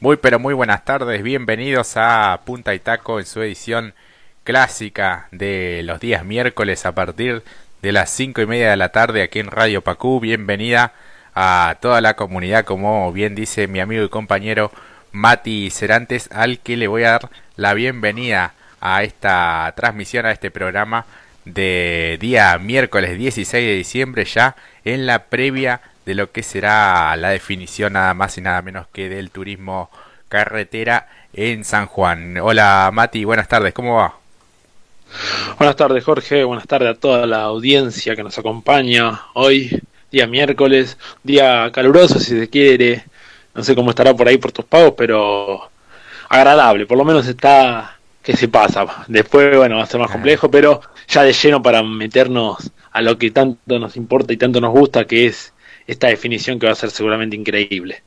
Muy pero muy buenas tardes, bienvenidos a Punta y Taco en su edición clásica de los días miércoles a partir de las cinco y media de la tarde aquí en Radio Pacú. Bienvenida a toda la comunidad, como bien dice mi amigo y compañero Mati Cerantes, al que le voy a dar la bienvenida a esta transmisión, a este programa de día miércoles 16 de diciembre, ya en la previa de lo que será la definición nada más y nada menos que del turismo carretera en San Juan. Hola Mati, buenas tardes, ¿cómo va? Buenas tardes Jorge, buenas tardes a toda la audiencia que nos acompaña hoy, día miércoles, día caluroso si se quiere, no sé cómo estará por ahí por tus pagos, pero agradable, por lo menos está que se pasa. Después, bueno, va a ser más complejo, pero ya de lleno para meternos a lo que tanto nos importa y tanto nos gusta, que es esta definición que va a ser seguramente increíble.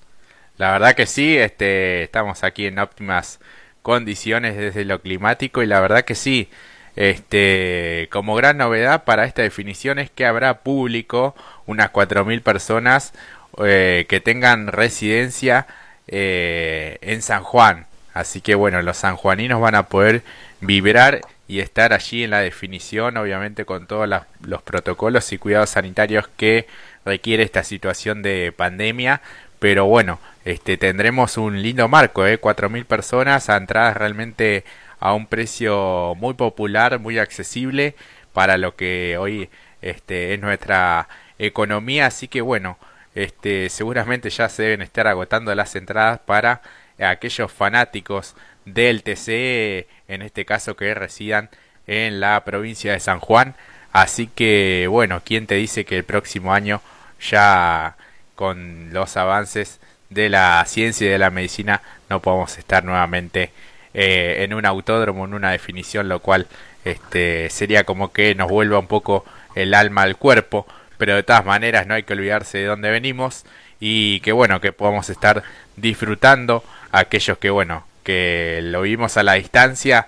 La verdad que sí, este, estamos aquí en óptimas condiciones desde lo climático y la verdad que sí, este, como gran novedad para esta definición es que habrá público, unas 4.000 personas eh, que tengan residencia eh, en San Juan. Así que bueno, los sanjuaninos van a poder vibrar y estar allí en la definición, obviamente con todos los protocolos y cuidados sanitarios que requiere esta situación de pandemia, pero bueno, este tendremos un lindo marco, eh, 4.000 personas a entradas realmente a un precio muy popular, muy accesible para lo que hoy este es nuestra economía, así que bueno, este seguramente ya se deben estar agotando las entradas para aquellos fanáticos del TC, en este caso que residan en la provincia de San Juan. Así que bueno, ¿quién te dice que el próximo año ya con los avances de la ciencia y de la medicina no podemos estar nuevamente eh, en un autódromo, en una definición, lo cual este, sería como que nos vuelva un poco el alma al cuerpo, pero de todas maneras no hay que olvidarse de dónde venimos y que bueno, que podamos estar disfrutando aquellos que bueno, que lo vimos a la distancia,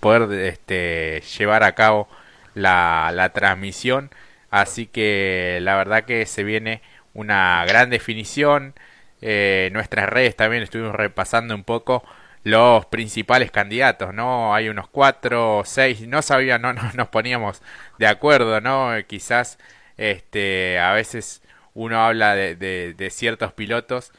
poder este, llevar a cabo la, la transmisión Así que la verdad que se viene una gran definición. Eh, nuestras redes también estuvimos repasando un poco los principales candidatos, ¿no? Hay unos cuatro, seis, no sabía, no, no nos poníamos de acuerdo, ¿no? Quizás este, a veces uno habla de, de, ciertos pilotos,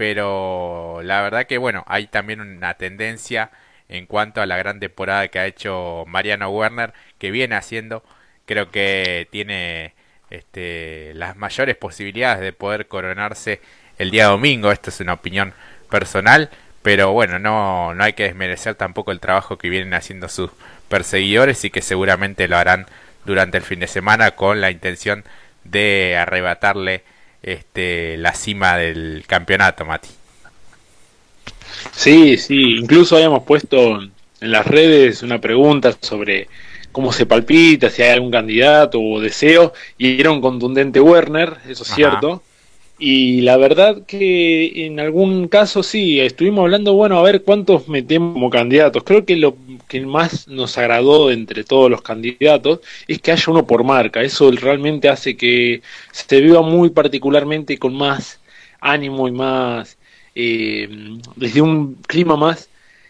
pero la verdad que bueno, hay también una tendencia en cuanto a la gran temporada que ha hecho Mariano Werner, que viene haciendo creo que tiene este, las mayores posibilidades de poder coronarse el día domingo. Esto es una opinión personal, pero bueno, no, no hay que desmerecer tampoco el trabajo que vienen haciendo sus perseguidores y que seguramente lo harán durante el fin de semana con la intención de arrebatarle este, la cima del campeonato, Mati. Sí, sí, incluso habíamos puesto en las redes una pregunta sobre cómo se palpita, si hay algún candidato o deseo, y era un contundente Werner, eso es cierto. Y la verdad que en algún caso sí, estuvimos hablando, bueno, a ver cuántos metemos como candidatos. Creo que lo que más nos agradó entre todos los candidatos es que haya uno por marca. Eso realmente hace que se viva muy particularmente con más ánimo y más, eh, desde un clima más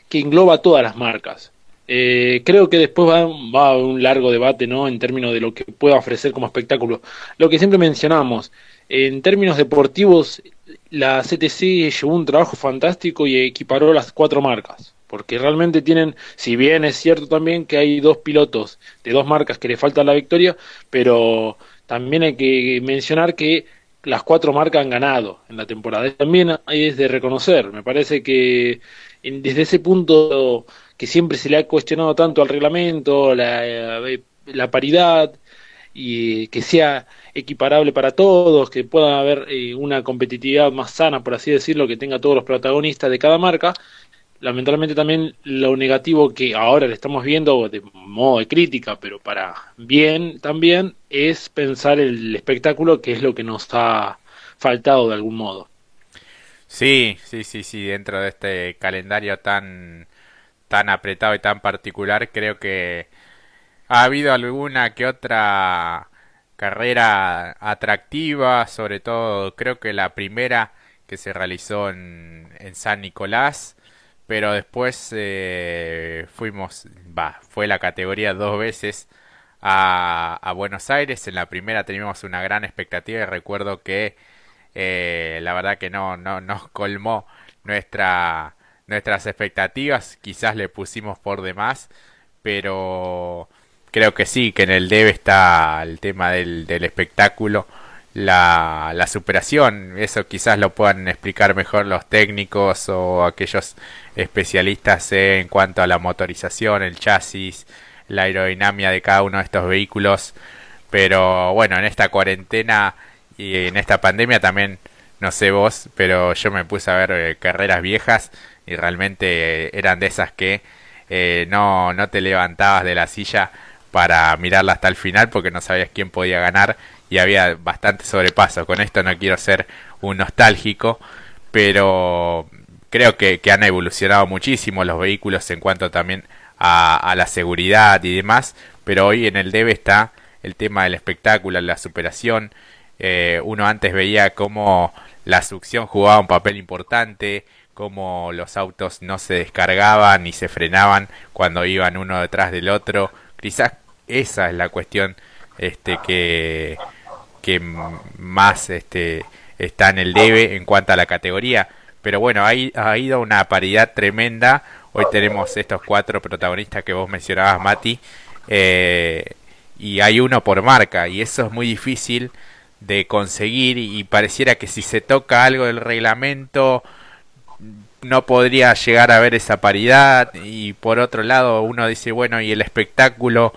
que engloba todas las marcas. Eh, creo que después va, va, un largo debate ¿no? en términos de lo que pueda ofrecer como espectáculo. Lo que siempre mencionamos, en términos deportivos, la CTC llevó un trabajo fantástico y equiparó las cuatro marcas. Porque realmente tienen, si bien es cierto también que hay dos pilotos de dos marcas que le falta la victoria, pero también hay que mencionar que las cuatro marcas han ganado en la temporada. También es de reconocer. Me parece que desde ese punto que siempre se le ha cuestionado tanto al reglamento, la, eh, la paridad, y que sea equiparable para todos, que pueda haber eh, una competitividad más sana, por así decirlo, que tenga todos los protagonistas de cada marca. Lamentablemente también lo negativo que ahora le estamos viendo de modo de crítica, pero para bien también, es pensar el espectáculo, que es lo que nos ha faltado de algún modo. Sí, sí, sí, sí, dentro de este calendario tan tan apretado y tan particular, creo que ha habido alguna que otra carrera atractiva, sobre todo creo que la primera que se realizó en, en San Nicolás, pero después eh, fuimos, va, fue la categoría dos veces a, Buenos Aires. En la primera teníamos una gran expectativa y recuerdo que eh, la verdad que no, no nos colmó nuestra, nuestras expectativas. Quizás le pusimos por demás, pero creo que sí, que en el debe está el tema del, del espectáculo la, la superación. Eso quizás lo puedan explicar mejor los técnicos o aquellos especialistas en cuanto a la motorización, el chasis, la aerodinámica de cada uno de estos vehículos. Pero bueno, en esta cuarentena y en esta pandemia también, no sé vos, pero yo me puse a ver eh, carreras viejas y realmente eh, eran de esas que eh, no, no te levantabas de la silla para mirarla hasta el final porque no sabías quién podía ganar y había bastante sobrepaso. Con esto no quiero ser un nostálgico, pero creo que, han evolucionado muchísimo los vehículos en cuanto también a, la seguridad y demás, pero hoy en el debe está el tema del espectáculo, la superación. Eh, uno antes veía cómo la succión jugaba un papel importante, cómo los autos no se descargaban ni se frenaban cuando iban uno detrás del otro. Quizás esa es la cuestión este, que, más este, está en el debe en cuanto a la categoría. Pero bueno, ha ido una paridad tremenda. Hoy tenemos estos cuatro protagonistas que vos mencionabas, Mati. Eh, y hay uno por marca. Y eso es muy difícil de conseguir. Y, pareciera que si se toca algo del reglamento no podría llegar a ver esa paridad. Y por otro lado, uno dice, bueno, y el espectáculo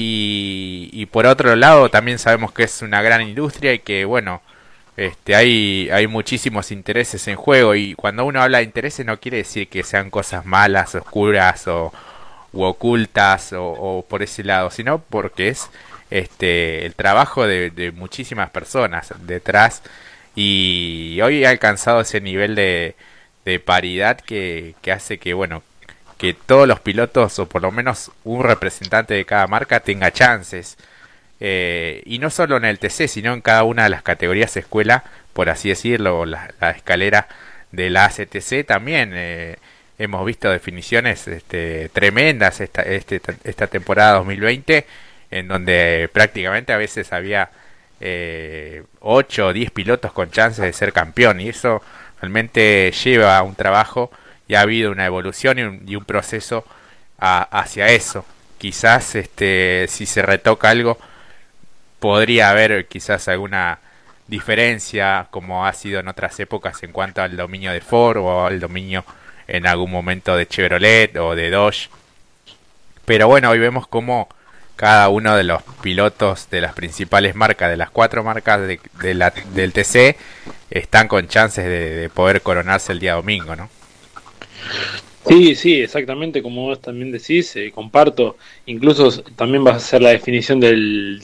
y, por otro lado también sabemos que es una gran industria y que bueno, este, hay, hay muchísimos intereses en juego. Y cuando uno habla de intereses no quiere decir que sean cosas malas, oscuras o u ocultas o, por ese lado, sino porque es este el trabajo de, de muchísimas personas detrás. Y hoy ha alcanzado ese nivel de, de paridad que, que hace que bueno que todos los pilotos, o por lo menos un representante de cada marca, tenga chances. Eh, y no solo en el TC, sino en cada una de las categorías escuela, por así decirlo, la, escalera de la ACTC también. Eh, hemos visto definiciones este, tremendas esta, este, esta temporada 2020, en donde prácticamente a veces había eh, 8 o 10 pilotos con chances de ser campeón, y eso realmente lleva a un trabajo y ha habido una evolución y un, proceso hacia eso. Quizás este, si se retoca algo, podría haber quizás alguna diferencia como ha sido en otras épocas en cuanto al dominio de Ford o al dominio en algún momento de Chevrolet o de Dodge. Pero bueno, hoy vemos como cada uno de los pilotos de las principales marcas, de las cuatro marcas del TC, están con chances de, de poder coronarse el día domingo, ¿no? Sí, sí, exactamente como vos también decís, eh, comparto, incluso también va a ser la definición del,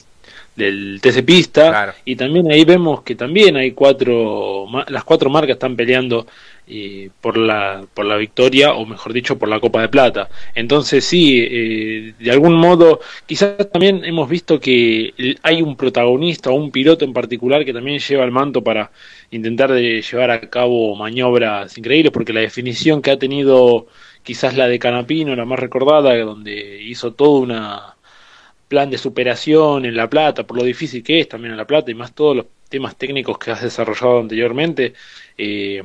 del TC Pista y también ahí vemos que también hay cuatro, las cuatro marcas están peleando eh, por, la, por la victoria o mejor dicho por la Copa de Plata. Entonces sí, eh, de algún modo quizás también hemos visto que hay un protagonista o un piloto en particular que también lleva el manto para intentar de llevar a cabo maniobras increíbles, porque la definición que ha tenido quizás la de Canapino, la más recordada, donde hizo todo un plan de superación en La Plata, por lo difícil que es también en La Plata, y más todos los temas técnicos que has desarrollado anteriormente, eh,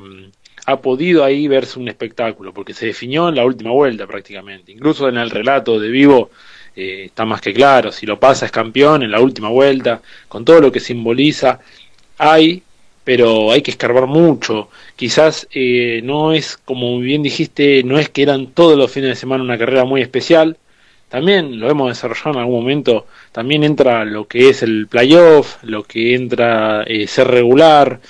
ha podido ahí verse un espectáculo, porque se definió en la última vuelta prácticamente. Incluso en el relato de vivo eh, está más que claro, si lo pasa es campeón en la última vuelta, con todo lo que simboliza, hay pero hay que escarbar mucho. Quizás eh, no es, como bien dijiste, no es que eran todos los fines de semana una carrera muy especial. También lo hemos desarrollado en algún momento. También entra lo que es el playoff, lo que entra eh, ser regular,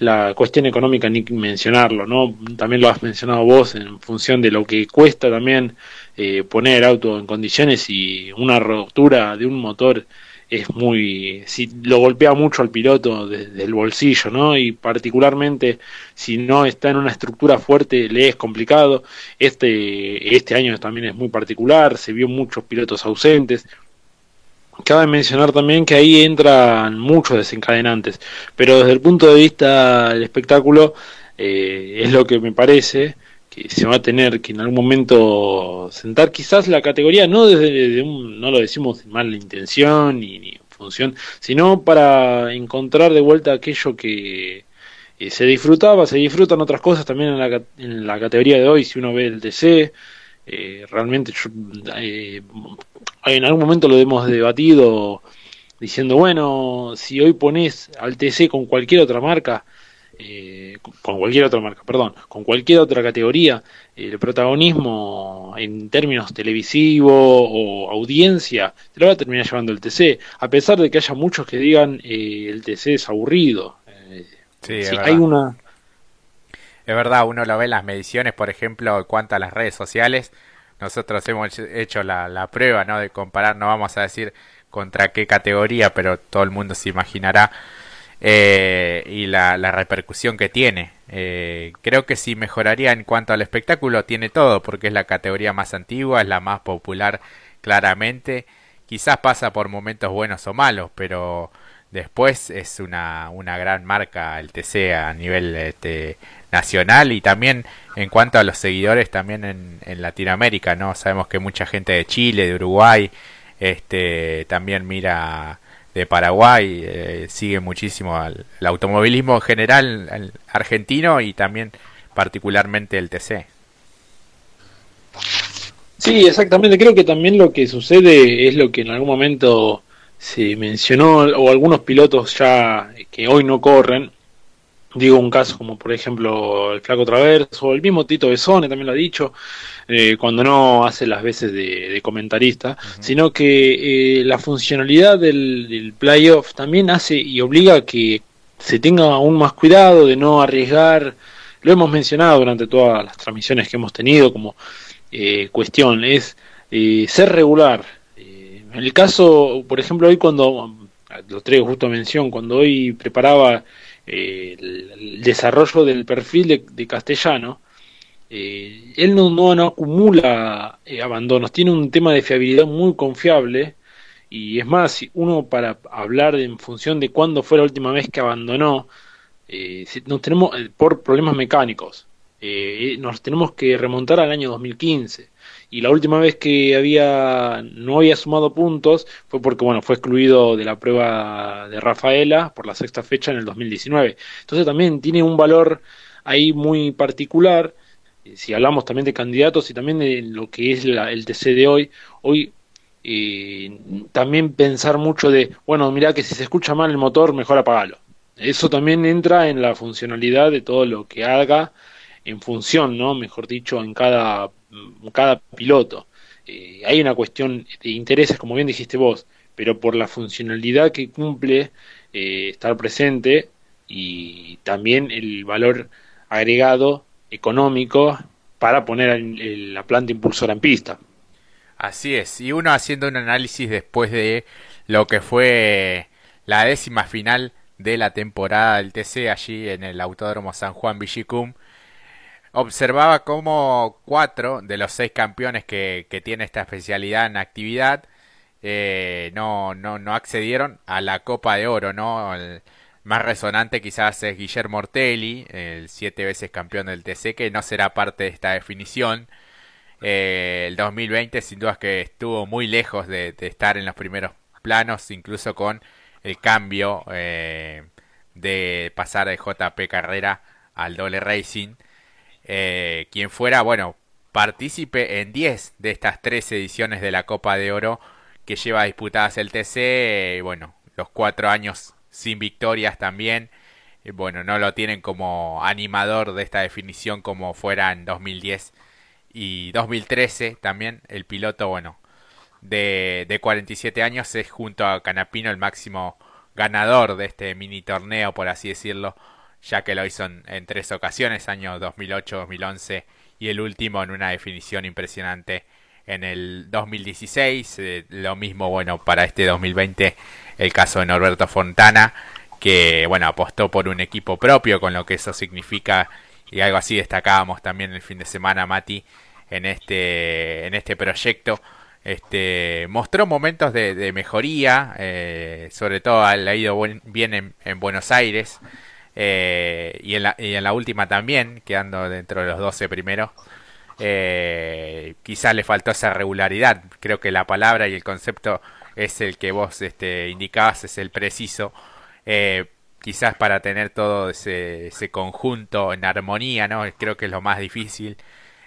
la cuestión económica ni mencionarlo, ¿no? También lo has mencionado vos en función de lo que cuesta también eh, poner el auto en condiciones y una rotura de un motor es muy si lo golpea mucho al piloto desde el bolsillo no y particularmente si no está en una estructura fuerte le es complicado. Este este año también es muy particular se vio muchos pilotos ausentes. Cabe mencionar también que ahí entran muchos desencadenantes pero desde el punto de vista del espectáculo eh, es lo que me parece que se va a tener que en algún momento sentar quizás la categoría no desde un, no lo decimos de mala intención ni, función, sino para encontrar de vuelta aquello que eh, se disfrutaba, se disfrutan otras cosas también en la, en la categoría de hoy, si uno ve el TC, eh, realmente eh, en algún momento lo hemos debatido diciendo, bueno, si hoy pones al TC con cualquier otra marca, eh, con cualquier otra marca, perdón, con cualquier otra categoría, el protagonismo en términos televisivo o audiencia, te lo va a terminar llevando el TC, a pesar de que haya muchos que digan el TC es aburrido. sí, hay una es verdad, uno lo ve en las mediciones, por ejemplo, en cuanto a las redes sociales. Nosotros hemos hecho la, prueba, ¿no? De comparar, no vamos a decir contra qué categoría, pero todo el mundo se imaginará. Eh, y la, repercusión que tiene. Eh, creo que si mejoraría en cuanto al espectáculo, tiene todo, porque es la categoría más antigua, es la más popular claramente. Quizás pasa por momentos buenos o malos, pero después es una, una gran marca el TC a nivel este, nacional y también en cuanto a los seguidores también en, en Latinoamérica, ¿no? Sabemos que mucha gente de Chile, de Uruguay, este, también mira de Paraguay, eh, sigue muchísimo al, automovilismo en general argentino y también particularmente el TC. Sí, exactamente. Creo que también lo que sucede es lo que en algún momento se mencionó, o algunos pilotos ya que hoy no corren, Digo un caso como por ejemplo el Flaco Traverso, el mismo Tito Besone también lo ha dicho, eh, cuando no hace las veces de, comentarista, sino que eh, la funcionalidad del, del playoff también hace y obliga a que se tenga aún más cuidado de no arriesgar, lo hemos mencionado durante todas las transmisiones que hemos tenido como eh, cuestión, es ser regular. en el caso, por ejemplo, hoy cuando, lo traigo justo a mención, cuando hoy preparaba el, desarrollo del perfil de, castellano, eh, él no, no, acumula eh, abandonos, tiene un tema de fiabilidad muy confiable. Y es más, uno para hablar en función de cuándo fue la última vez que abandonó, eh, nos tenemos por problemas mecánicos, nos tenemos que remontar al año 2015 y la última vez que había no había sumado puntos fue porque bueno fue excluido de la prueba de Rafaela por la sexta fecha en el 2019 entonces también tiene un valor ahí muy particular. Eh, si hablamos también de candidatos y también de lo que es el TC de hoy hoy eh, también pensar mucho de bueno mira que si se escucha mal el motor mejor apagalo. Eso también entra en la funcionalidad de todo lo que haga en función, ¿no? Mejor dicho, en cada cada piloto. Eh, hay una cuestión de intereses, como bien dijiste vos, pero por la funcionalidad que cumple eh, estar presente y también el valor agregado económico para poner la planta impulsora en pista. Así es, y uno haciendo un análisis después de lo que fue la décima final de la temporada del TC allí en el Autódromo San Juan Villicum, observaba cómo cuatro de los seis campeones que, que tiene esta especialidad en actividad eh, no, no, no accedieron a la Copa de Oro, ¿no? El más resonante quizás es Guillermo Ortelli, el siete veces campeón del TC, que no será parte de esta definición. Eh, el 2020 sin duda es que estuvo muy lejos de, estar en los primeros planos, incluso con el cambio eh, de pasar de JP Carrera al Dole Racing eh, quien fuera, bueno, partícipe en 10 de estas tres ediciones de la Copa de Oro que lleva disputadas el TC, bueno, los cuatro años sin victorias también, eh, bueno, no lo tienen como animador de esta definición como fuera en 2010 y 2013 también, el piloto, bueno, de, de 47 años es junto a Canapino el máximo ganador de este mini torneo, por así decirlo, ya que lo hizo en, tres ocasiones, año 2008, 2011 y el último en una definición impresionante en el 2016. Eh, lo mismo, bueno, para este 2020, el caso de Norberto Fontana, que, bueno, apostó por un equipo propio, con lo que eso significa, y algo así destacábamos también el fin de semana, Mati, en este, en este proyecto. Este, mostró momentos de, mejoría, eh, sobre todo ha ido bien en Buenos Aires, Eh, y, en la, y en la última también, quedando dentro de los 12 primeros. Eh, quizás le faltó esa regularidad. Creo que la palabra y el concepto es el que vos este, indicabas, es el preciso. Eh, quizás para tener todo ese, ese, conjunto en armonía, ¿no? Creo que es lo más difícil.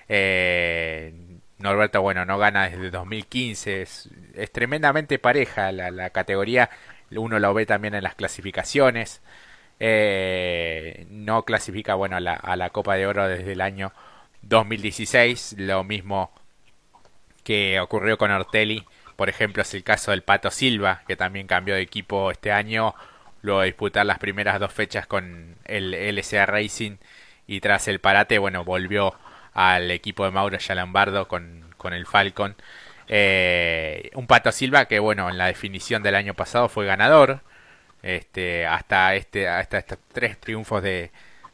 Eh, Norberto, bueno, no gana desde 2015, es, es tremendamente pareja la, la, categoría, uno lo ve también en las clasificaciones. Eh, no clasifica, bueno, a la, a la Copa de Oro desde el año 2016, lo mismo que ocurrió con Ortelli, por ejemplo, es el caso del Pato Silva, que también cambió de equipo este año, luego de disputar las primeras dos fechas con el LCA Racing y tras el parate, bueno, volvió al equipo de Mauro Yalambardo con, con el Falcon. Eh, un Pato Silva que, bueno, en la definición del año pasado fue ganador, este, hasta, este, hasta estos tres triunfos de,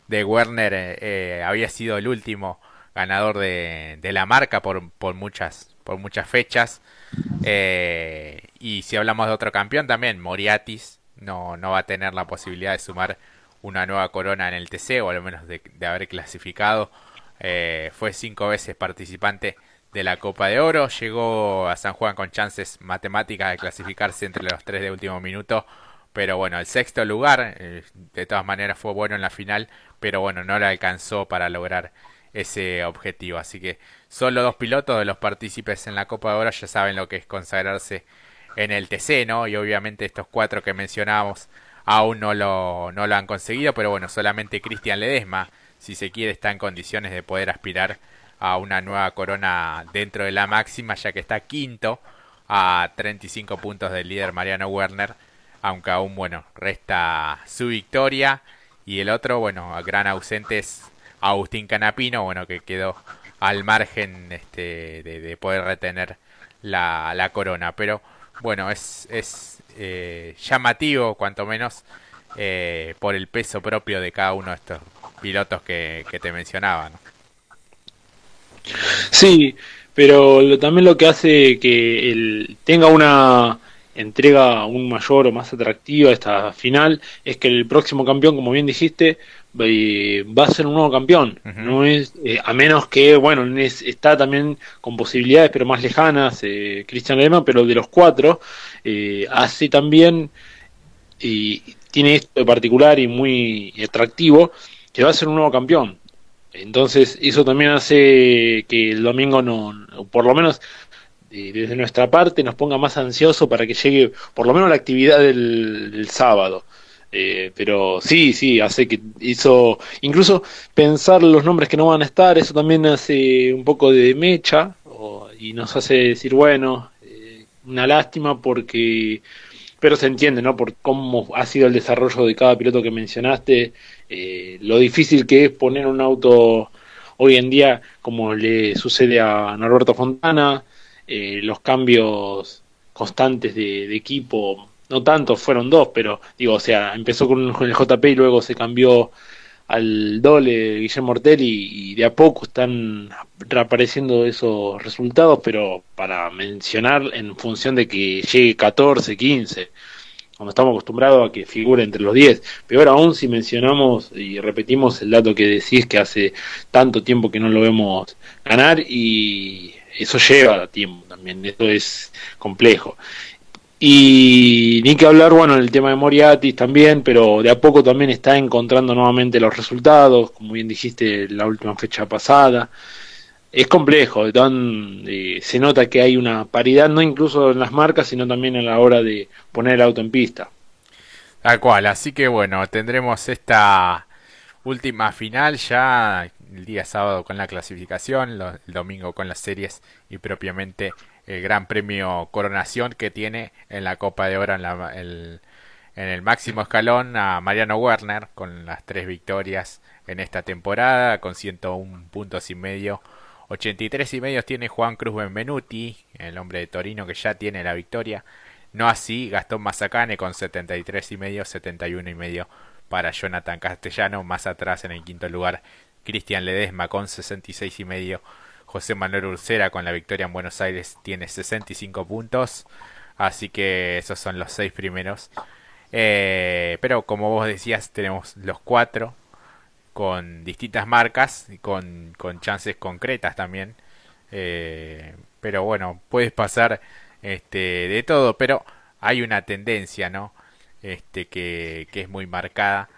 de Werner eh, eh, había sido el último ganador de, de la marca por, por, muchas, por muchas fechas. Eh, y si hablamos de otro campeón también, Moriatis no, no va a tener la posibilidad de sumar una nueva corona en el TC o al menos de, de haber clasificado. Eh, fue cinco veces participante de la Copa de Oro. Llegó a San Juan con chances matemáticas de clasificarse entre los tres de último minuto. Pero bueno, el sexto lugar, eh, de todas maneras fue bueno en la final, pero bueno, no le alcanzó para lograr ese objetivo. Así que solo dos pilotos de los partícipes en la Copa de Oro ya saben lo que es consagrarse en el TC, ¿no? Y obviamente estos cuatro que mencionamos aún no lo, no lo han conseguido, pero bueno, solamente Cristian Ledesma, si se quiere, está en condiciones de poder aspirar a una nueva corona dentro de la máxima, ya que está quinto a 35 puntos del líder Mariano Werner, aunque aún, bueno, resta su victoria. Y el otro, bueno, gran ausente es Agustín Canapino, bueno, que quedó al margen este, de, de poder retener la, la, corona. Pero bueno, es, es eh, llamativo, cuanto menos, eh, por el peso propio de cada uno de estos pilotos que, te mencionaba. Sí, pero lo, también lo que hace que él tenga una entrega aún mayor o más atractiva esta final es que el próximo campeón, como bien dijiste, va a ser un nuevo campeón. Uh -huh. No es eh, a menos que, bueno, es, está también con posibilidades, pero más lejanas, eh, Christian Lehmann, pero de los cuatro, eh, hace también, y tiene esto de particular y muy atractivo, que va a ser un nuevo campeón. Entonces, eso también hace que el domingo no, por lo menos desde nuestra parte, nos ponga más ansioso para que llegue por lo menos la actividad del, sábado. Eh, pero sí, sí, hace que hizo, incluso pensar los nombres que no van a estar, eso también hace un poco de mecha o, y nos hace decir, bueno, eh, una lástima porque, pero se entiende, ¿no? Por cómo ha sido el desarrollo de cada piloto que mencionaste, eh, lo difícil que es poner un auto hoy en día, como le sucede a Norberto Fontana, eh, los cambios constantes de, equipo, no tanto, fueron dos, pero digo, o sea, empezó con, el JP y luego se cambió al doble Guillermo Ortelli y de a poco están reapareciendo esos resultados, pero para mencionar en función de que llegue 14, 15, cuando estamos acostumbrados a que figure entre los 10. Peor aún si mencionamos y repetimos el dato que decís que hace tanto tiempo que no lo vemos ganar y eso lleva tiempo también, eso es complejo. Y ni que hablar, bueno, el tema de Moriatis también, pero de a poco también está encontrando nuevamente los resultados, como bien dijiste la última fecha pasada. Es complejo, eh, se nota que hay una paridad, no incluso en las marcas, sino también a la hora de poner el auto en pista. Tal cual, así que bueno, tendremos esta última final ya el día sábado con la clasificación, el domingo con las series y propiamente el Gran Premio Coronación que tiene en la Copa de Oro en, la, el, en el máximo escalón a Mariano Werner con las tres victorias en esta temporada con 101 puntos y medio. 83 y medio tiene Juan Cruz Benvenuti, el hombre de Torino que ya tiene la victoria. No así Gastón Mazacane con 73 y medio, 71 y medio para Jonathan Castellano. Más atrás en el quinto lugar Cristian Ledesma con 66 y medio. José Manuel Ursera con la victoria en Buenos Aires tiene 65 puntos. Así que esos son los seis primeros. Eh, pero como vos decías, tenemos los cuatro con distintas marcas y con, con chances concretas también. Eh, pero bueno, puedes pasar este, de todo, pero hay una tendencia, ¿no? Este, que, que es muy marcada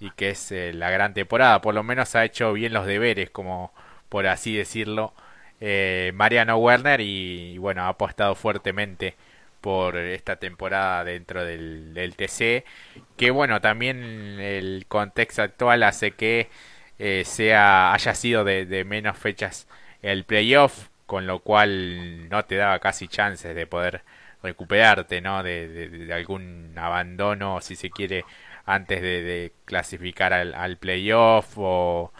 y que es eh, la gran temporada. Por lo menos ha hecho bien los deberes, como por así decirlo, eh, Mariano Werner y, bueno, ha apostado fuertemente por esta temporada dentro del, TC, que bueno, también el contexto actual hace que eh, sea haya sido de, de menos fechas el playoff, con lo cual no te daba casi chances de poder recuperarte, ¿no? De, de, algún abandono, si se quiere, antes de, clasificar al, al, playoff o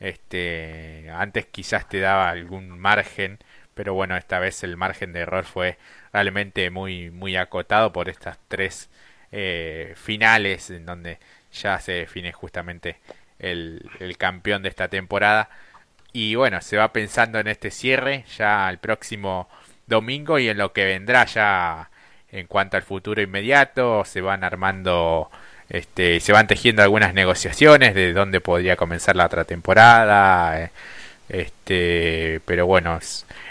este antes quizás te daba algún margen, pero bueno, esta vez el margen de error fue realmente muy muy acotado por estas tres eh, finales en donde ya se define justamente el, el campeón de esta temporada y bueno, se va pensando en este cierre ya el próximo domingo y en lo que vendrá ya en cuanto al futuro inmediato. Se van armando, este, se van tejiendo algunas negociaciones de dónde podría comenzar la otra temporada. Eh, este, pero bueno,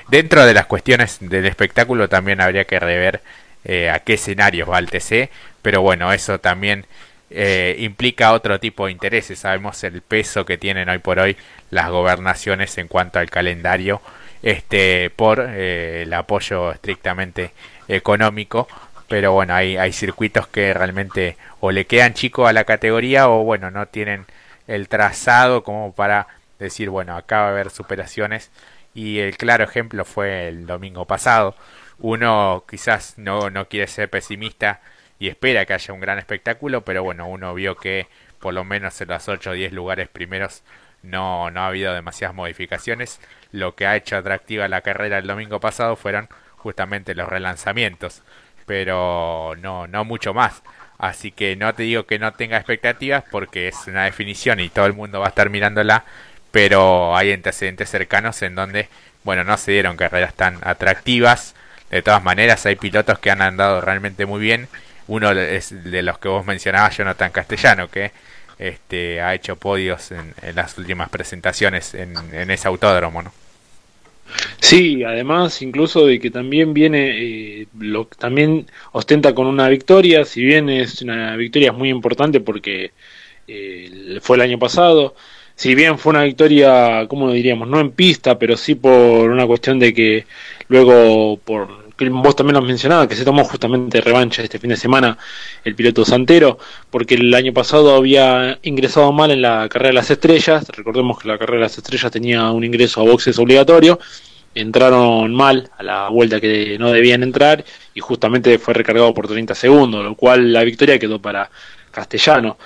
dentro de las cuestiones del espectáculo también habría que rever eh, a qué escenarios va el TC. Pero bueno, eso también eh, implica otro tipo de intereses. Sabemos el peso que tienen hoy por hoy las gobernaciones en cuanto al calendario, este, por el apoyo estrictamente económico. Pero bueno, hay, circuitos que realmente o le quedan chicos a la categoría o bueno, no tienen el trazado como para decir, bueno, acá va a haber superaciones. Y el claro ejemplo fue el domingo pasado. Uno quizás no, no quiere ser pesimista y espera que haya un gran espectáculo, pero bueno, uno vio que por lo menos en los 8 o 10 lugares primeros no, no ha habido demasiadas modificaciones. Lo que ha hecho atractiva la carrera el domingo pasado fueron justamente los relanzamientos, pero no, no mucho más. Así que no te digo que no tenga expectativas porque es una definición y todo el mundo va a estar mirándola, pero hay antecedentes cercanos en donde, bueno, no se dieron carreras tan atractivas. De todas maneras, hay pilotos que han andado realmente muy bien uno es de los que vos mencionabas, Jonathan Castellano, que este, ha hecho podios en, las últimas presentaciones en, ese autódromo, ¿no? Sí, además incluso de que también viene, eh, lo, también ostenta con una victoria, si bien es una victoria muy importante porque eh, fue el año pasado, si bien fue una victoria, como diríamos, no en pista, pero sí por una cuestión de que luego por que vos también lo has mencionado, que se tomó justamente revancha este fin de semana el piloto Santero, porque el año pasado había ingresado mal en la carrera de las estrellas, recordemos que la carrera de las estrellas tenía un ingreso a boxes obligatorio, entraron mal a la vuelta que no debían entrar y justamente fue recargado por 30 segundos, lo cual la victoria quedó para Castellano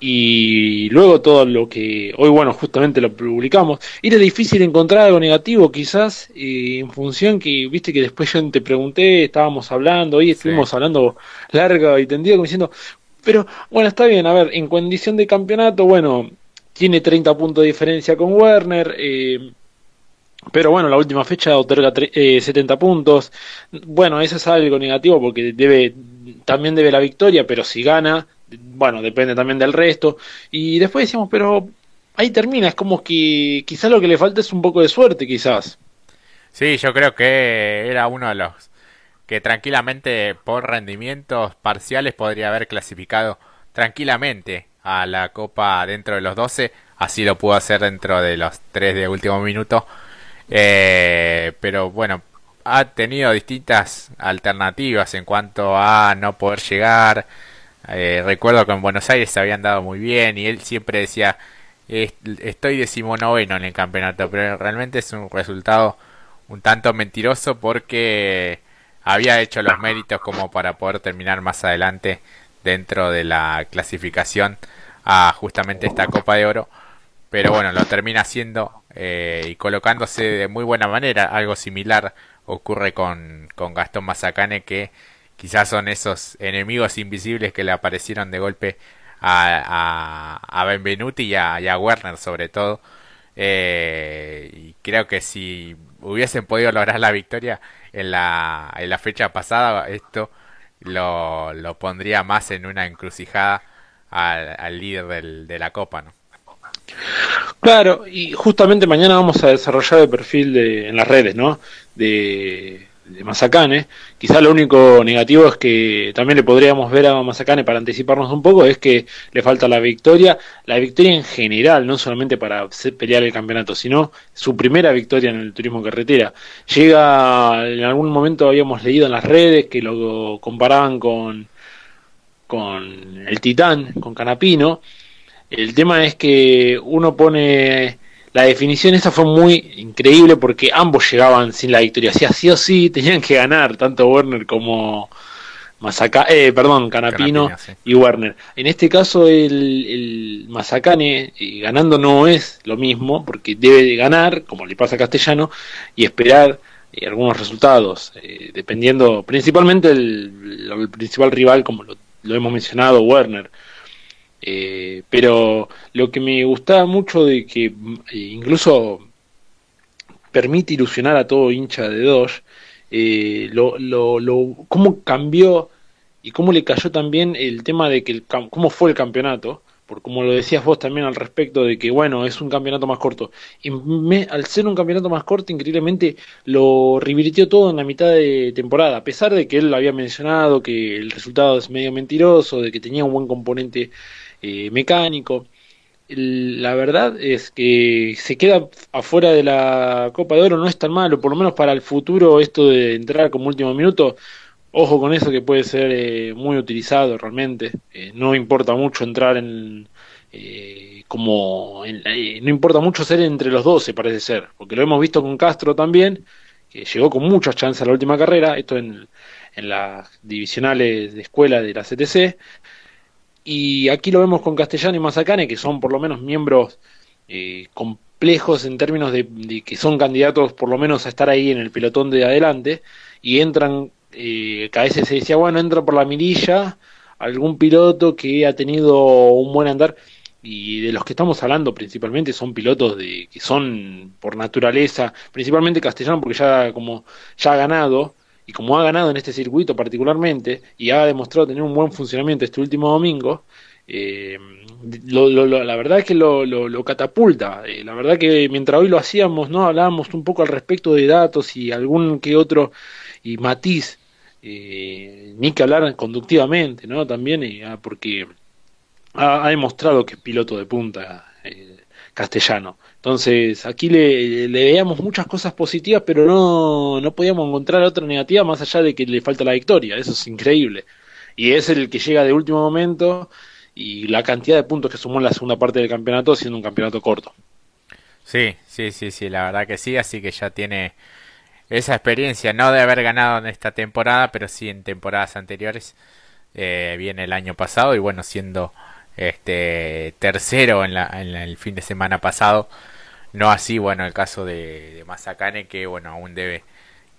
y luego todo lo que hoy, bueno, justamente lo publicamos, era difícil encontrar algo negativo quizás, en función que, viste que después yo te pregunté, estábamos hablando, hoy estuvimos hablando largo y tendido, como diciendo, pero bueno, está bien, a ver, en condición de campeonato, bueno, tiene 30 puntos de diferencia con Werner, eh, pero bueno, la última fecha otorga 70 eh, puntos. Bueno, eso es algo negativo porque debe también debe la victoria, pero si gana bueno, depende también del resto. Y después decíamos, pero ahí termina, es como que quizás lo que le falta es un poco de suerte, quizás. Sí, yo creo que era uno de los que tranquilamente por rendimientos parciales podría haber clasificado tranquilamente a la Copa dentro de los 12, así lo pudo hacer dentro de los 3 de último minuto. Eh, pero bueno, ha tenido distintas alternativas en cuanto a no poder llegar, eh, recuerdo que en Buenos Aires se habían dado muy bien y él siempre decía, estoy decimonoveno en el campeonato, pero realmente es un resultado un tanto mentiroso porque había hecho los méritos como para poder terminar más adelante dentro de la clasificación a justamente esta Copa de Oro. Pero bueno, lo termina haciendo eh, y colocándose de muy buena manera. Algo similar ocurre con, con Gastón Mazacane que quizás son esos enemigos invisibles que le aparecieron de golpe a, a, Benvenuti y a, Werner sobre todo. Eh, y creo que si hubiesen podido lograr la victoria en la, en la fecha pasada, esto lo, lo pondría más en una encrucijada al, líder de la Copa, ¿no? Claro, y justamente mañana vamos a desarrollar el perfil de, en las redes, ¿no? De, de Mazacane. Quizá lo único negativo es que también le podríamos ver a Mazacane para anticiparnos un poco, es que le falta la victoria, la victoria en general, no solamente para pelear el campeonato, sino su primera victoria en el turismo carretera. Llega, en algún momento habíamos leído en las redes que lo comparaban con, con el Titán, con Canapino. El tema es que uno pone la definición esa fue muy increíble porque ambos llegaban sin la victoria. Si sí o sí tenían que ganar, tanto Werner como Masaca, eh, perdón, Canapino, y Werner. En este caso el, el Mazacane eh, ganando no es lo mismo porque debe de ganar, como le pasa a Castellano, y esperar eh, algunos resultados, eh, dependiendo principalmente el, el, principal rival, como lo, lo hemos mencionado, Werner. Eh, pero lo que me gustaba mucho de que eh, incluso permite ilusionar a todo hincha de Doge, eh, lo, lo, lo, cómo cambió y cómo le cayó también el tema de que el, cómo fue el campeonato, por como lo decías vos también al respecto de que bueno, es un campeonato más corto. Y al ser un campeonato más corto, increíblemente lo revirtió todo en la mitad de temporada, a pesar de que él lo había mencionado, que el resultado es medio mentiroso, de que tenía un buen componente eh, mecánico. La verdad es que se queda afuera de la Copa de Oro, no es tan malo, por lo menos para el futuro esto de entrar como último minuto, ojo con eso que puede ser eh, muy utilizado realmente, eh, no importa mucho entrar en... como no importa mucho ser entre los 12 parece ser, porque lo hemos visto con Castro también, que llegó con muchas chances a la última carrera, esto en, en las divisionales de escuela de la CTC, y aquí lo vemos con Castellano y Mazacane, que son por lo menos miembros eh, complejos en términos de, que son candidatos por lo menos a estar ahí en el pelotón de adelante, y entran, eh, a veces se decía, bueno, entra por la mirilla algún piloto que ha tenido un buen andar, y de los que estamos hablando principalmente son pilotos de que son por naturaleza, principalmente Castellano porque ya como ya ha ganado, y como ha ganado en este circuito particularmente y ha demostrado tener un buen funcionamiento este último domingo, eh, lo, lo, la verdad es que lo, lo catapulta. Eh, la verdad que mientras hoy lo hacíamos, no hablábamos un poco al respecto de datos y algún que otro y matiz, eh, ni que hablar conductivamente, ¿no? También, ah, porque ha, ha, demostrado que es piloto de punta eh, castellano. Entonces, aquí le, le, veíamos muchas cosas positivas, pero no, no podíamos encontrar otra negativa más allá de que le falta la victoria. Eso es increíble. Y es el que llega de último momento y la cantidad de puntos que sumó en la segunda parte del campeonato, siendo un campeonato corto. Sí, sí, sí, sí, la verdad que sí, así que ya tiene esa experiencia, no de haber ganado en esta temporada, pero sí en temporadas anteriores. Eh, viene el año pasado y bueno, siendo este tercero en, la, en el fin de semana pasado no así, bueno, el caso de, de que bueno, aún debe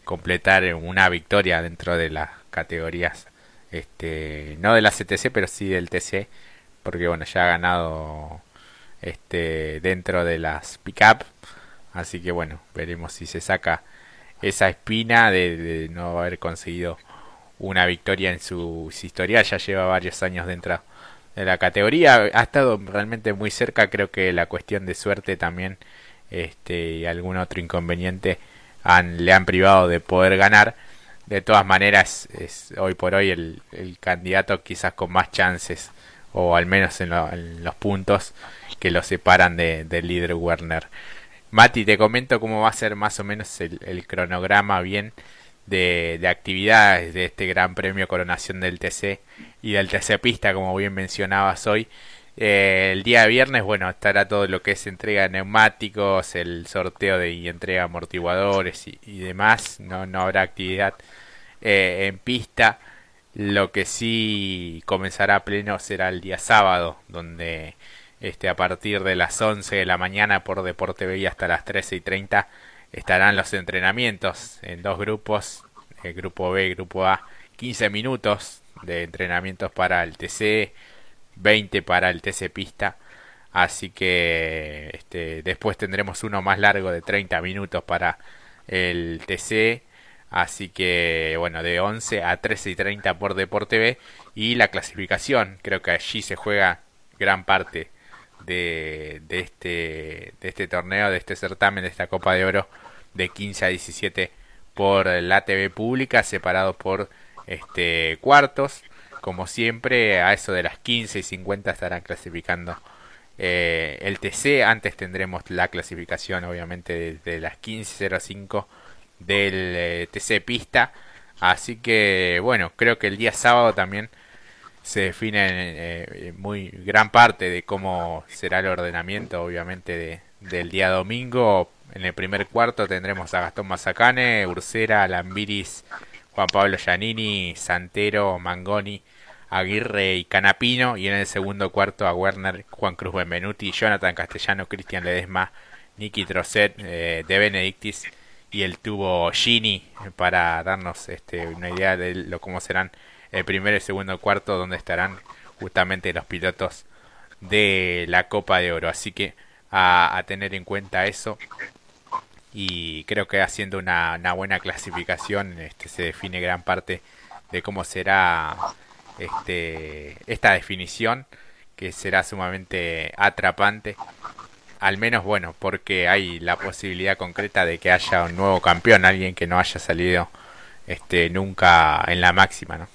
completar una victoria dentro de las categorías, este, no de la CTC, pero sí del TC, porque bueno, ya ha ganado este dentro de las pick-up, así que bueno, veremos si se saca esa espina de, de no haber conseguido una victoria en su, su historia, ya lleva varios años dentro de la categoría, ha estado realmente muy cerca, creo que la cuestión de suerte también este, y algún otro inconveniente han, le han privado de poder ganar. De todas maneras, es hoy por hoy el, el candidato quizás con más chances, o al menos en, en los puntos que lo separan de, del líder Werner. Mati, te comento cómo va a ser más o menos el, cronograma bien de, de, actividades de este Gran Premio Coronación del TC y del TC Pista, como bien mencionabas hoy. Eh, el día viernes, bueno, estará todo lo que es entrega de neumáticos, el sorteo de y entrega de amortiguadores y, demás. No, no habrá actividad eh, en pista. Lo que sí comenzará pleno será el día sábado, donde este, a partir de las 11 de la mañana por Deporte B hasta las 13 y 30 estarán los entrenamientos en dos grupos, el grupo B y grupo A, 15 minutos de entrenamientos para el TC 20 para el TC Pista. Así que este, después tendremos uno más largo de 30 minutos para el TC. Así que, bueno, de 11 a 13 y 30 por Deporte B. Y la clasificación, creo que allí se juega gran parte de, de, este, de este torneo, de este certamen, de esta Copa de Oro, de 15 a 17 por la TV pública, separados por este, cuartos. Como siempre, a eso de las 15 y 50 estarán clasificando eh, el TC. Antes tendremos la clasificación, obviamente, de, las 15.05 del eh, TC Pista. Así que, bueno, creo que el día sábado también se define eh, muy gran parte de cómo será el ordenamiento, obviamente, de, del día domingo. En el primer cuarto tendremos a Gastón Mazacane, Ursera, Lambiris, Juan Pablo Giannini, Santero, Mangoni, Aguirre y Canapino. Y en el segundo cuarto a Werner, Juan Cruz Benvenuti, Jonathan Castellano, Cristian Ledesma, Nicky Trosset, eh, De Benedictis y el tubo Gini para darnos este, una idea de lo cómo serán el primer y el segundo cuarto donde estarán justamente los pilotos de la Copa de Oro. Así que a, tener en cuenta eso. Y creo que haciendo una, buena clasificación este, se define gran parte de cómo será este, esta definición que será sumamente atrapante. Al menos bueno porque hay la posibilidad concreta de que haya un nuevo campeón alguien que no haya salido este nunca en la máxima no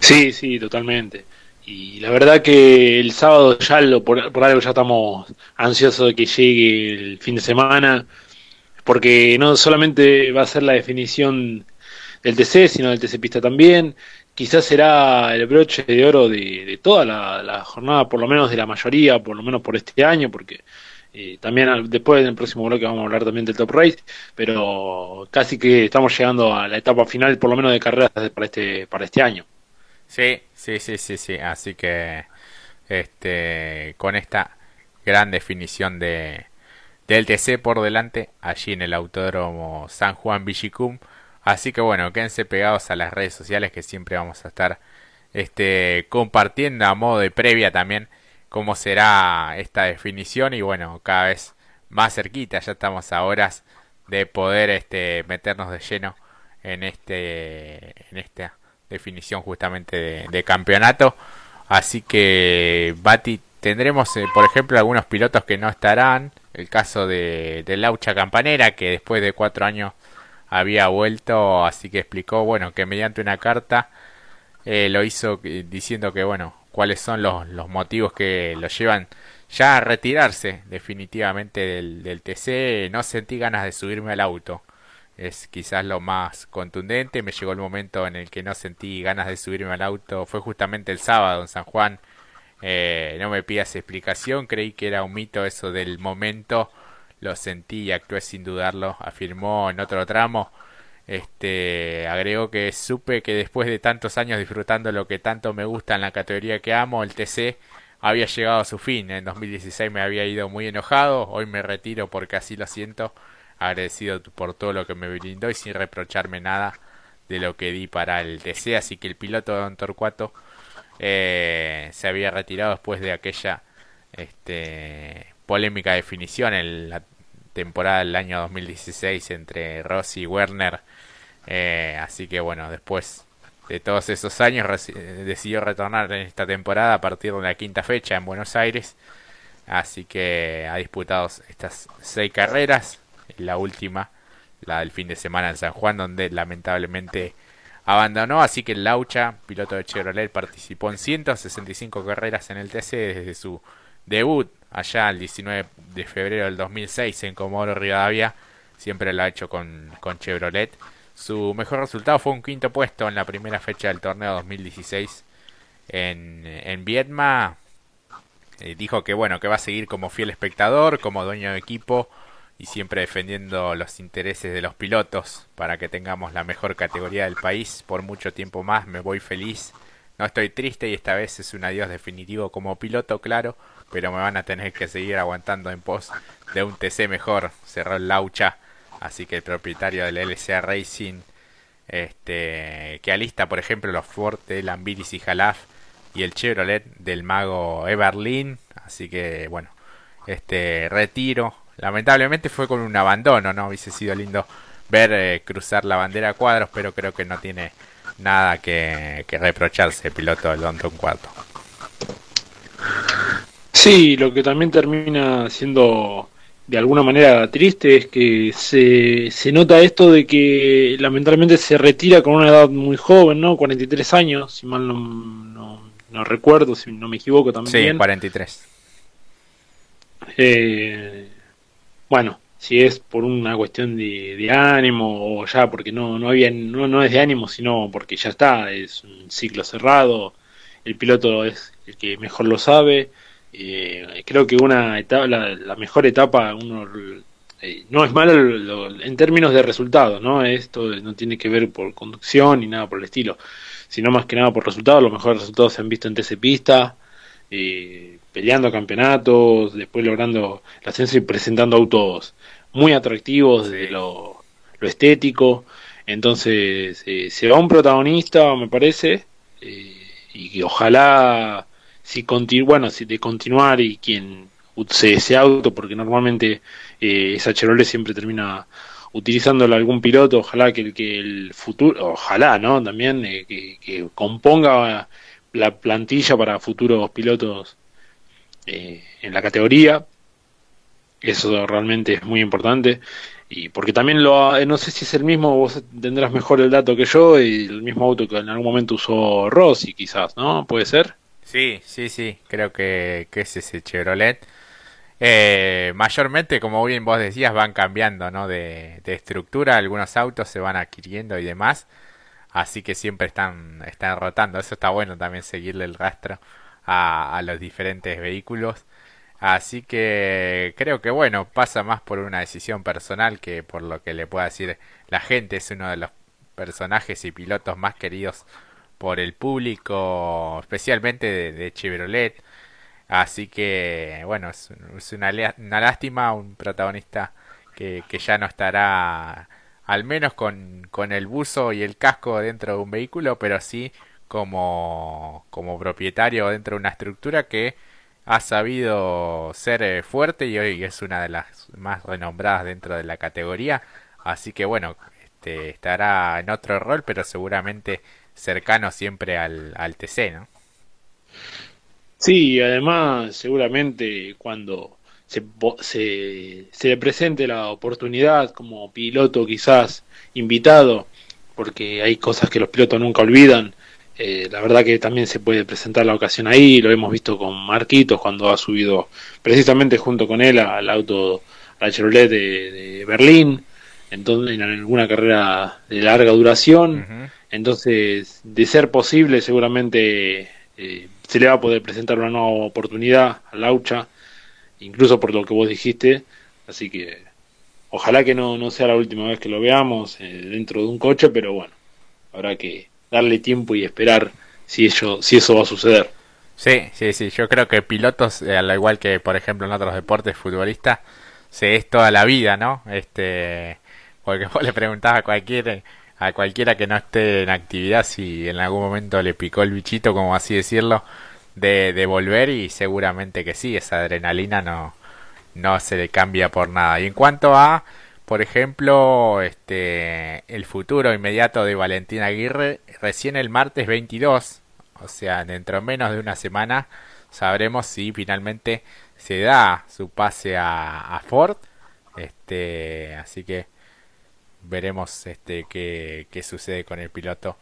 Sí, sí, totalmente. Y la verdad que el sábado ya lo, por, algo ya estamos ansiosos de que llegue el fin de semana, porque no solamente va a ser la definición del TC, sino del TC Pista también. Quizás será el broche de oro de, toda la, jornada, por lo menos de la mayoría, por lo menos por este año, porque eh, también después en el próximo bloque vamos a hablar también del Top Race, pero casi que estamos llegando a la etapa final, por lo menos de carreras para este, para este año. Sí, sí, sí, sí, sí. Así que este con esta gran definición de del TC por delante allí en el Autódromo San Juan Villicum. Así que bueno, quédense pegados a las redes sociales que siempre vamos a estar este compartiendo a modo de previa también cómo será esta definición y bueno, cada vez más cerquita, ya estamos a horas de poder este meternos de lleno en este en esta definición justamente de, campeonato. Así que, Bati, tendremos, eh, por ejemplo, algunos pilotos que no estarán. El caso de, Laucha Campanera, que después de cuatro años había vuelto, así que explicó, bueno, que mediante una carta eh, lo hizo diciendo que, bueno, cuáles son los, los motivos que lo llevan ya a retirarse definitivamente del, TC. No sentí ganas de subirme al auto es quizás lo más contundente. Me llegó el momento en el que no sentí ganas de subirme al auto. Fue justamente el sábado en San Juan. Eh, no me pidas explicación. Creí que era un mito eso del momento. Lo sentí y actué sin dudarlo. Afirmó en otro tramo. Este agregó que supe que después de tantos años disfrutando lo que tanto me gusta en la categoría que amo, el TC había llegado a su fin. En 2016 me había ido muy enojado. Hoy me retiro porque así lo siento agradecido por todo lo que me brindó y sin reprocharme nada de lo que di para el TC. Así que el piloto Don Torcuato eh, se había retirado después de aquella este, polémica definición en la temporada del año 2016 entre Rossi y Werner. Eh, así que bueno, después de todos esos años decidió retornar en esta temporada a partir de la quinta fecha en Buenos Aires. Así que ha disputado estas seis carreras, la última, la del fin de semana en San Juan, donde lamentablemente abandonó. Así que Laucha, piloto de Chevrolet, participó en 165 carreras en el TC desde su debut allá el 19 de febrero del 2006 en Comodoro Rivadavia. Siempre lo ha hecho con, con Chevrolet. Su mejor resultado fue un quinto puesto en la primera fecha del torneo 2016 en, en Vietma. Eh, dijo que bueno, que va a seguir como fiel espectador, como dueño de equipo y siempre defendiendo los intereses de los pilotos para que tengamos la mejor categoría del país por mucho tiempo más. Me voy feliz. No estoy triste y esta vez es un adiós definitivo como piloto, claro, pero me van a tener que seguir aguantando en pos de un TC mejor. Cerró el laucha, así que el propietario del LCA Racing, este, que alista por ejemplo los Ford de Lambiris y Jalaf y el Chevrolet del mago Everlin, así que bueno, este retiro Lamentablemente fue con un abandono, ¿no? Hubiese sido lindo ver eh, cruzar la bandera a cuadros, pero creo que no tiene nada que, reprocharse el piloto del London cuarto. Sí, lo que también termina siendo de alguna manera triste es que se, se nota esto de que lamentablemente se retira con una edad muy joven, ¿no? 43 años, si mal no, no, recuerdo, si no me equivoco también. Sí, 43. Eh, bueno, si es por una cuestión de, ánimo o ya porque no, no, había, no, no es de ánimo, sino porque ya está, es un ciclo cerrado, el piloto es el que mejor lo sabe. Eh, creo que una etapa, la, mejor etapa, uno eh, no es malo en términos de resultados, ¿no? Esto no tiene que ver por conducción ni nada por el estilo, sino más que nada por resultados. Los mejores resultados se han visto en TC Pista, eh, peleando campeonatos, después logrando el ascenso y presentando autos muy atractivos de lo, estético. Entonces, eh, se va un protagonista, me parece, eh, y ojalá, si bueno, si de continuar y quien use ese auto, porque normalmente eh, esa Chevrolet siempre termina utilizándolo algún piloto, ojalá que, que el futuro, ojalá, ¿no? También eh, que, que, componga la plantilla para futuros pilotos en la categoría, eso realmente es muy importante. Y porque también lo, no sé si es el mismo, vos tendrás mejor el dato que yo, y el mismo auto que en algún momento usó Rossi, quizás, ¿no? ¿Puede ser? Sí, sí, sí, creo que, que es ese Chevrolet. Eh, mayormente, como bien vos decías, van cambiando ¿no? de, estructura, algunos autos se van adquiriendo y demás, así que siempre están, están rotando. Eso está bueno también seguirle el rastro a, a los diferentes vehículos. Así que creo que bueno, pasa más por una decisión personal que por lo que le pueda decir la gente. Es uno de los personajes y pilotos más queridos por el público, especialmente de, Chevrolet. Así que bueno, es, una, una, lástima, un protagonista que, que, ya no estará al menos con, con el buzo y el casco dentro de un vehículo, pero sí como, como propietario dentro de una estructura que ha sabido ser eh, fuerte y hoy es una de las más renombradas dentro de la categoría. Así que bueno, este, estará en otro rol, pero seguramente cercano siempre al, al TC, ¿no? Sí, además seguramente cuando se, se, se le presente la oportunidad como piloto quizás invitado, porque hay cosas que los pilotos nunca olvidan, eh, la verdad que también se puede presentar la ocasión ahí, lo hemos visto con Marquitos cuando ha subido precisamente junto con él al auto, al Chevrolet de, Berlín, entonces, en alguna carrera de larga duración. Entonces, de ser posible, seguramente eh, se le va a poder presentar una nueva oportunidad a Laucha, incluso por lo que vos dijiste. Así que ojalá que no, no sea la última vez que lo veamos eh, dentro de un coche, pero bueno, habrá que darle tiempo y esperar si, ello, si eso va a suceder. Sí, sí, sí, yo creo que pilotos, eh, al igual que por ejemplo en otros deportes, futbolistas, se es toda la vida, ¿no? Este, porque vos le preguntás a cualquiera, a cualquiera que no esté en actividad si en algún momento le picó el bichito, como así decirlo, de, volver y seguramente que sí, esa adrenalina no, no se le cambia por nada. Y en cuanto a por ejemplo, este, el futuro inmediato de Valentín Aguirre, recién el martes 22, o sea, dentro de menos de una semana, sabremos si finalmente se da su pase a, Ford. Este, así que veremos este, qué, qué sucede con el piloto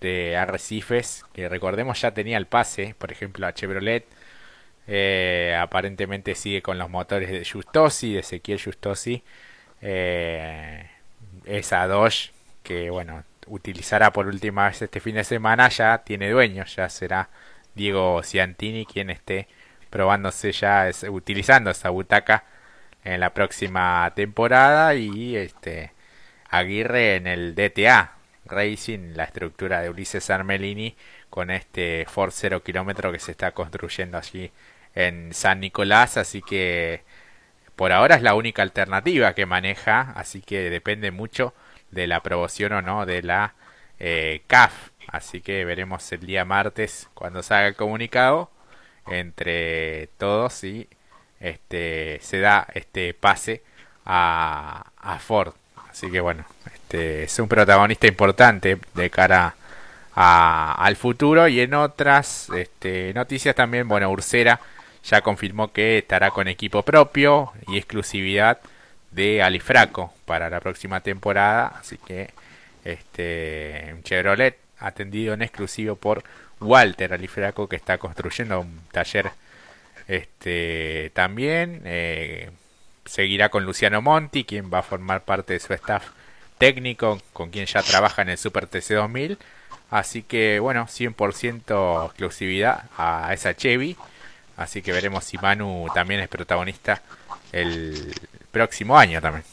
de Arrecifes, que recordemos ya tenía el pase, por ejemplo, a Chevrolet. Eh, aparentemente sigue con los motores de Justosi, de Ezequiel Justosi eh, esa Dodge que bueno utilizará por última vez este fin de semana ya tiene dueño ya será Diego Ciantini quien esté probándose ya utilizando esa butaca en la próxima temporada y este Aguirre en el DTA Racing la estructura de Ulises Armelini con este Ford 0 kilómetro que se está construyendo allí en San Nicolás así que por ahora es la única alternativa que maneja, así que depende mucho de la aprobación o no de la eh, CAF. Así que veremos el día martes cuando salga el comunicado entre todos y este se da este pase a, a Ford. Así que bueno, este, es un protagonista importante de cara al futuro. Y en otras este, noticias también, bueno, Ursera ya confirmó que estará con equipo propio y exclusividad de Alifraco para la próxima temporada. Así que este, Chevrolet atendido en exclusivo por Walter Alifraco que está construyendo un taller este también eh, seguirá con Luciano Monti quien va a formar parte de su staff técnico con quien ya trabaja en el Super TC 2000 así que bueno 100% exclusividad a esa Chevy. Así que veremos si Manu también es protagonista el próximo año también.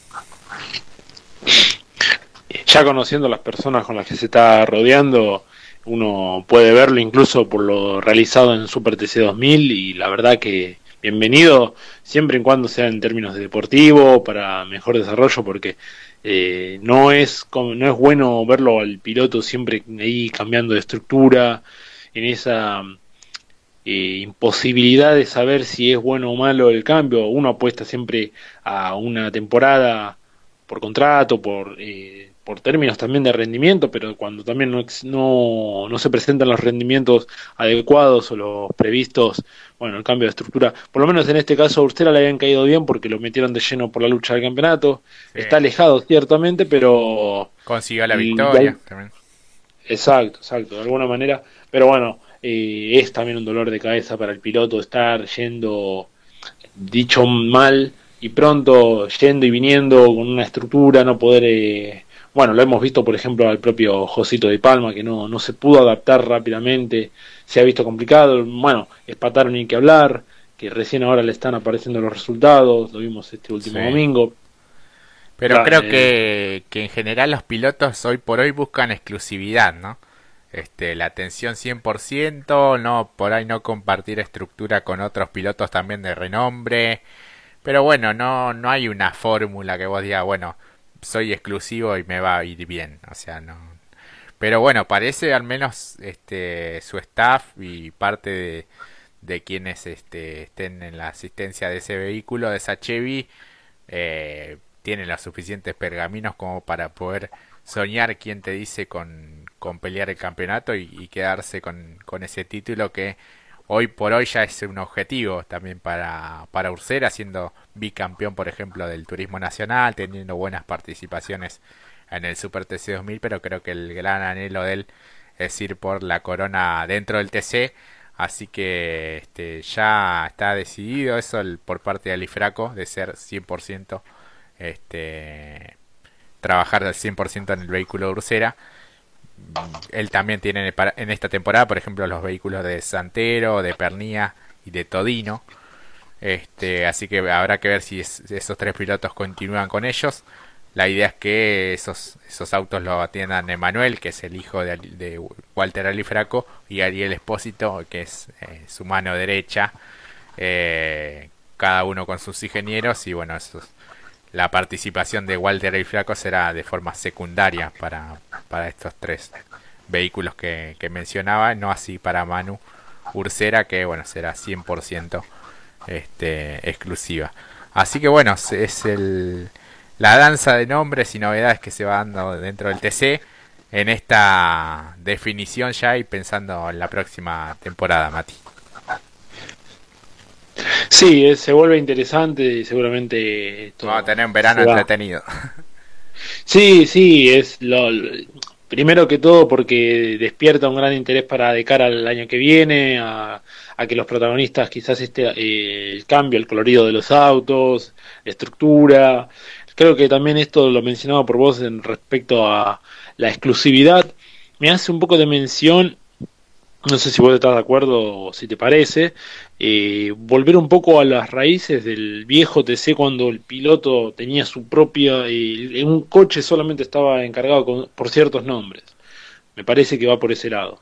Ya conociendo las personas con las que se está rodeando uno puede verlo incluso por lo realizado en Super TC 2000 y la verdad que bienvenido siempre y cuando sea en términos de deportivo para mejor desarrollo porque eh, no es no es bueno verlo al piloto siempre ahí cambiando de estructura en esa eh, imposibilidad de saber si es bueno o malo el cambio. Uno apuesta siempre a una temporada por contrato por eh, por términos también de rendimiento, pero cuando también no, no, no, se presentan los rendimientos adecuados o los previstos, bueno, el cambio de estructura, por lo menos en este caso a Ursera le habían caído bien porque lo metieron de lleno por la lucha del campeonato, está alejado ciertamente, pero... Consiguió la victoria también. Exacto, exacto, de alguna manera, pero bueno, eh, es también un dolor de cabeza para el piloto estar yendo, dicho mal, y pronto yendo y viniendo con una estructura, no poder... Eh, bueno, lo hemos visto, por ejemplo, al propio Josito de Palma, que no, no se pudo adaptar rápidamente, se ha visto complicado. Bueno, Espataron ni que hablar, que recién ahora le están apareciendo los resultados, lo vimos este último domingo. Pero creo que, que en general los pilotos hoy por hoy buscan exclusividad, ¿no? Este, la atención 100%, no, por ahí no compartir estructura con otros pilotos también de renombre. Pero bueno, no, no hay una fórmula que vos digas, bueno, soy exclusivo y me va a ir bien. O sea, no. Pero bueno, parece al menos este su staff y parte de, de quienes este, estén en la asistencia de ese vehículo, de esa Chevy, eh, tienen los suficientes pergaminos como para poder soñar, quien te dice, con, con pelear el campeonato y, y quedarse con, con ese título que hoy por hoy ya es un objetivo también para, para Ursera, siendo bicampeón, por ejemplo, del turismo nacional, teniendo buenas participaciones en el Super TC 2000, pero creo que el gran anhelo de él es ir por la corona dentro del TC. Así que este, ya está decidido eso por parte de Alifraco de ser 100% este, trabajar al 100% en el vehículo de Ursera él también tiene en esta temporada, por ejemplo, los vehículos de Santero, de Pernía y de Todino. Este, así que habrá que ver si esos tres pilotos continúan con ellos. La idea es que esos, esos autos lo atiendan Emanuel, que es el hijo de, Walter Alifraco, y Ariel Espósito, que es eh, su mano derecha. Eh, cada uno con sus ingenieros y bueno, esos la participación de Walter y Flaco será de forma secundaria para, para estos tres vehículos que, que, mencionaba, no así para Manu Ursera, que bueno, será 100% este, exclusiva. Así que bueno, es el, la danza de nombres y novedades que se va dando dentro del TC en esta definición ya y pensando en la próxima temporada, Mati. Sí, se vuelve interesante y seguramente... Vamos a tener un verano entretenido. Sí, sí, es lo, primero que todo porque despierta un gran interés para de cara al año que viene, a, que los protagonistas quizás este eh, el cambio, el colorido de los autos, la estructura. Creo que también esto lo mencionaba por vos en respecto a la exclusividad. Me hace un poco de mención no sé si vos estás de acuerdo o si te parece, eh, volver un poco a las raíces del viejo TC cuando el piloto tenía su propia, en un coche solamente estaba encargado por ciertos nombres. Me parece que va por ese lado.